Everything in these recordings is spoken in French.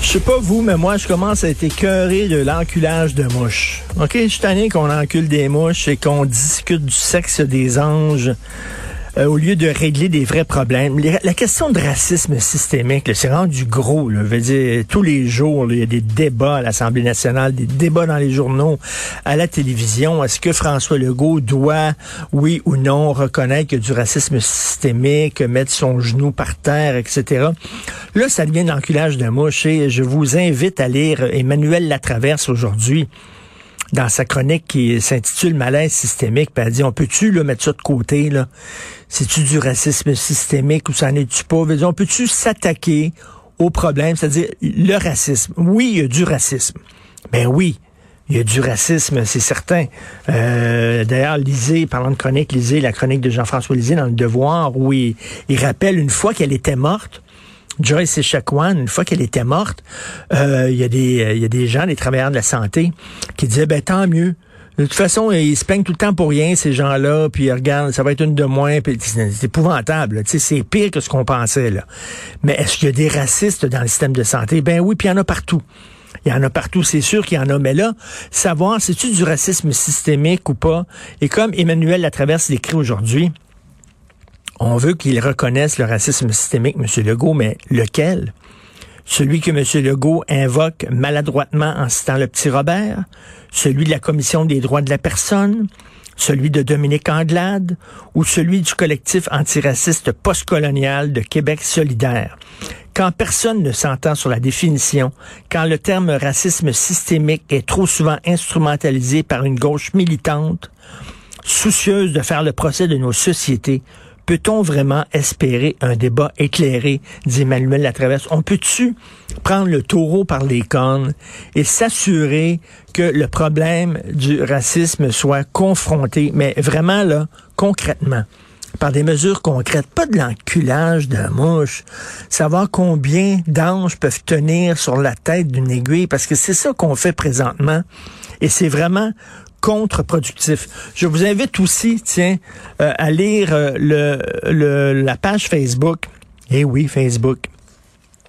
Je sais pas vous, mais moi, je commence à être écœuré de l'enculage de mouches. OK? Je suis qu'on encule des mouches et qu'on discute du sexe des anges euh, au lieu de régler des vrais problèmes. La question de racisme systémique, c'est rendu gros. Là. Dire, tous les jours, il y a des débats à l'Assemblée nationale, des débats dans les journaux, à la télévision. Est-ce que François Legault doit, oui ou non, reconnaître a du racisme systémique, mettre son genou par terre, etc. Là, ça devient l'enculage de mouche et je vous invite à lire Emmanuel Latraverse aujourd'hui dans sa chronique qui s'intitule Malaise systémique, puis elle dit, on peut-tu là, mettre ça de côté, là? C'est-tu du racisme systémique ou ça n'est tu pas? On peut-tu s'attaquer au problème, c'est-à-dire le racisme? Oui, il y a du racisme. Ben oui, il y a du racisme, c'est certain. Euh, D'ailleurs, lisez, parlant de chronique, lisez la chronique de Jean-François Lisée dans Le Devoir, où il rappelle une fois qu'elle était morte, Joyce Echaquan, une fois qu'elle était morte, euh, il y, a des, euh, il y a des gens, des travailleurs de la santé, qui disaient, ben tant mieux. De toute façon, ils se peignent tout le temps pour rien, ces gens-là, puis regarde, ça va être une de moins, puis c'est épouvantable. C'est pire que ce qu'on pensait. Là. Mais est-ce qu'il y a des racistes dans le système de santé? Ben oui, puis il y en a partout. Il y en a partout, c'est sûr qu'il y en a. Mais là, savoir, c'est-tu du racisme systémique ou pas? Et comme Emmanuel Latraverse l'écrit aujourd'hui, on veut qu'il reconnaisse le racisme systémique, M. Legault, mais lequel? Celui que M. Legault invoque maladroitement en citant le petit Robert? Celui de la Commission des droits de la personne? Celui de Dominique Anglade? Ou celui du collectif antiraciste postcolonial de Québec solidaire? Quand personne ne s'entend sur la définition, quand le terme racisme systémique est trop souvent instrumentalisé par une gauche militante, soucieuse de faire le procès de nos sociétés, peut-on vraiment espérer un débat éclairé, dit Emmanuel Latraverse? On peut-tu prendre le taureau par les cornes et s'assurer que le problème du racisme soit confronté, mais vraiment là, concrètement? par des mesures concrètes, pas de l'enculage de mouche, savoir combien d'anges peuvent tenir sur la tête d'une aiguille, parce que c'est ça qu'on fait présentement, et c'est vraiment contre-productif. Je vous invite aussi, tiens, euh, à lire euh, le, la page Facebook, eh oui, Facebook,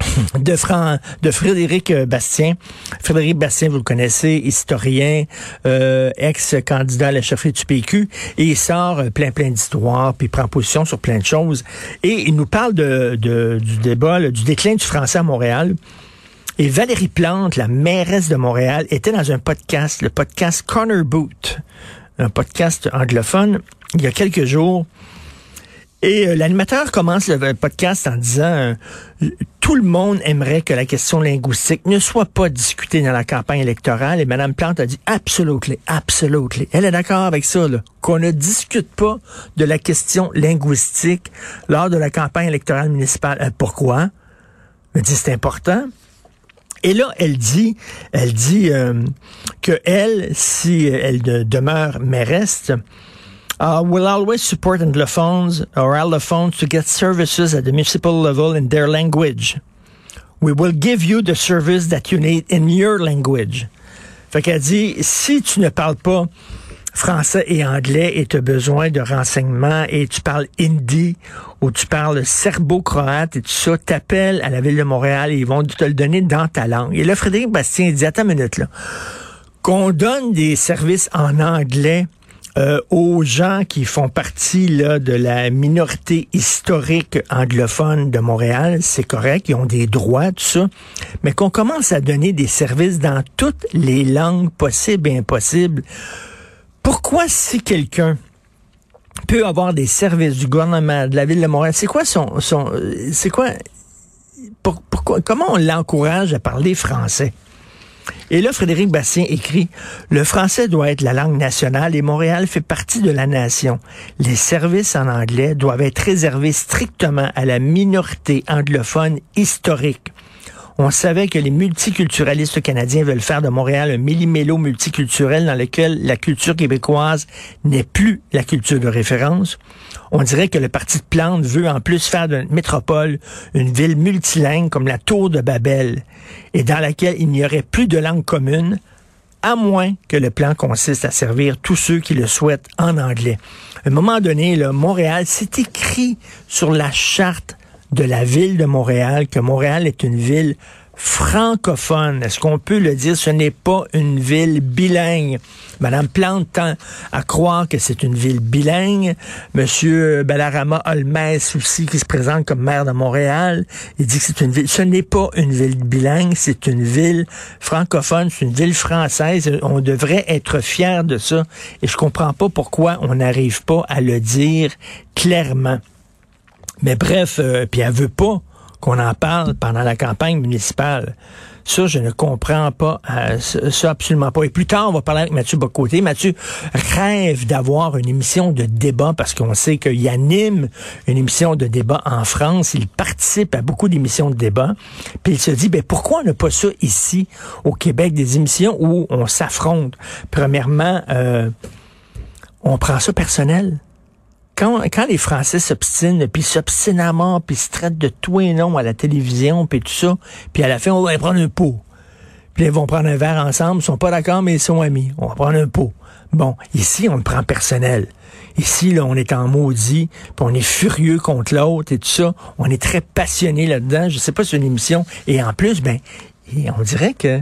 de, Fran, de Frédéric euh, Bastien. Frédéric Bastien, vous le connaissez, historien, ex-candidat à la chefferie du PQ, et il sort plein plein d'histoires, puis il prend position sur plein de choses. Et il nous parle de, du débat, du déclin du français à Montréal. Et Valérie Plante, la mairesse de Montréal, était dans un podcast, le podcast Corner Boot, un podcast anglophone, il y a quelques jours. Et euh, l'animateur commence le podcast en disant euh, tout le monde aimerait que la question linguistique ne soit pas discutée dans la campagne électorale. Et Mme Plante a dit absolutely, absolutely. Elle est d'accord avec ça, qu'on ne discute pas de la question linguistique lors de la campagne électorale municipale. Euh, pourquoi? Elle dit c'est important. Et là, elle dit, elle dit euh, que elle, si elle de- demeure mairesse, uh, will always support anglophones or allophones to get services at the municipal level in their language. We will give you the service that you need in your language. Fait qu'elle dit, si tu ne parles pas français et anglais et tu as besoin de renseignements et tu parles hindi ou tu parles serbo-croate et tout ça, t'appelles à la ville de Montréal et ils vont te le donner dans ta langue. Et là, Frédéric Bastien dit, attends une minute là, qu'on donne des services en anglais euh, aux gens qui font partie là, de la minorité historique anglophone de Montréal, c'est correct, ils ont des droits, tout ça, mais qu'on commence à donner des services dans toutes les langues possibles et impossibles. Pourquoi si quelqu'un peut avoir des services du gouvernement, de la ville de Montréal, c'est quoi son, son euh, c'est quoi, pour- pourquoi, comment on l'encourage à parler français? Et là, Frédéric Bastien écrit, le français doit être la langue nationale et Montréal fait partie de la nation. Les services en anglais doivent être réservés strictement à la minorité anglophone historique. On savait que les multiculturalistes canadiens veulent faire de Montréal un millimélo multiculturel dans lequel la culture québécoise n'est plus la culture de référence. On dirait que le parti de Plante veut en plus faire de notre métropole une ville multilingue comme la Tour de Babel et dans laquelle il n'y aurait plus de langue commune à moins que le plan consiste à servir tous ceux qui le souhaitent en anglais. À un moment donné, là, Montréal, c'est écrit sur la charte de la ville de Montréal que Montréal est une ville francophone. Est-ce qu'on peut le dire? Ce n'est pas une ville bilingue. Madame Plante tend à croire que c'est une ville bilingue. Monsieur Bellarama Holmes aussi, qui se présente comme maire de Montréal, il dit que c'est une ville. Ce n'est pas une ville bilingue, c'est une ville francophone, c'est une ville française. On devrait être fier de ça. Et je comprends pas pourquoi on n'arrive pas à le dire clairement. Mais bref, euh, puis elle veut pas qu'on en parle pendant la campagne municipale. Ça, je ne comprends pas. Euh, ça, absolument pas. Et plus tard, on va parler avec Mathieu Bocoté. Mathieu rêve d'avoir une émission de débat parce qu'on sait qu'il anime une émission de débat en France. Il participe à beaucoup d'émissions de débat. Puis il se dit, ben pourquoi on n'a pas ça ici, au Québec, des émissions où on s'affronte? Premièrement, euh, on prend ça personnel quand, les Français s'obstinent, puis s'obstinent à mort, puis se traitent de tout et non à la télévision, puis tout ça, puis à la fin, on va prendre un pot. Puis ils vont prendre un verre ensemble, ils sont pas d'accord, mais ils sont amis. On va prendre un pot. Bon, ici, on le prend personnel. Ici, là, on est en maudit, puis on est furieux contre l'autre et tout ça. On est très passionné là-dedans. Je sais pas, c'est une émission. Et en plus, ben, on dirait que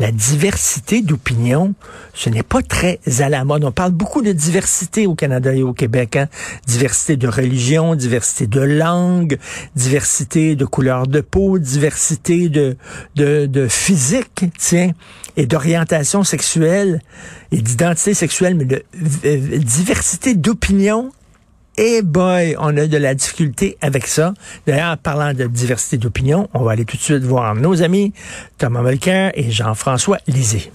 la diversité d'opinions, ce n'est pas très à la mode. On parle beaucoup de diversité au Canada et au Québec. Hein? Diversité de religion, diversité de langue, diversité de couleur de peau, diversité de, de, de physique, tiens, et d'orientation sexuelle et d'identité sexuelle, mais de euh, diversité d'opinions et boy, on a de la difficulté avec ça. D'ailleurs, parlant de diversité d'opinion, on va aller tout de suite voir nos amis Thomas Mulcair et Jean-François Lisée.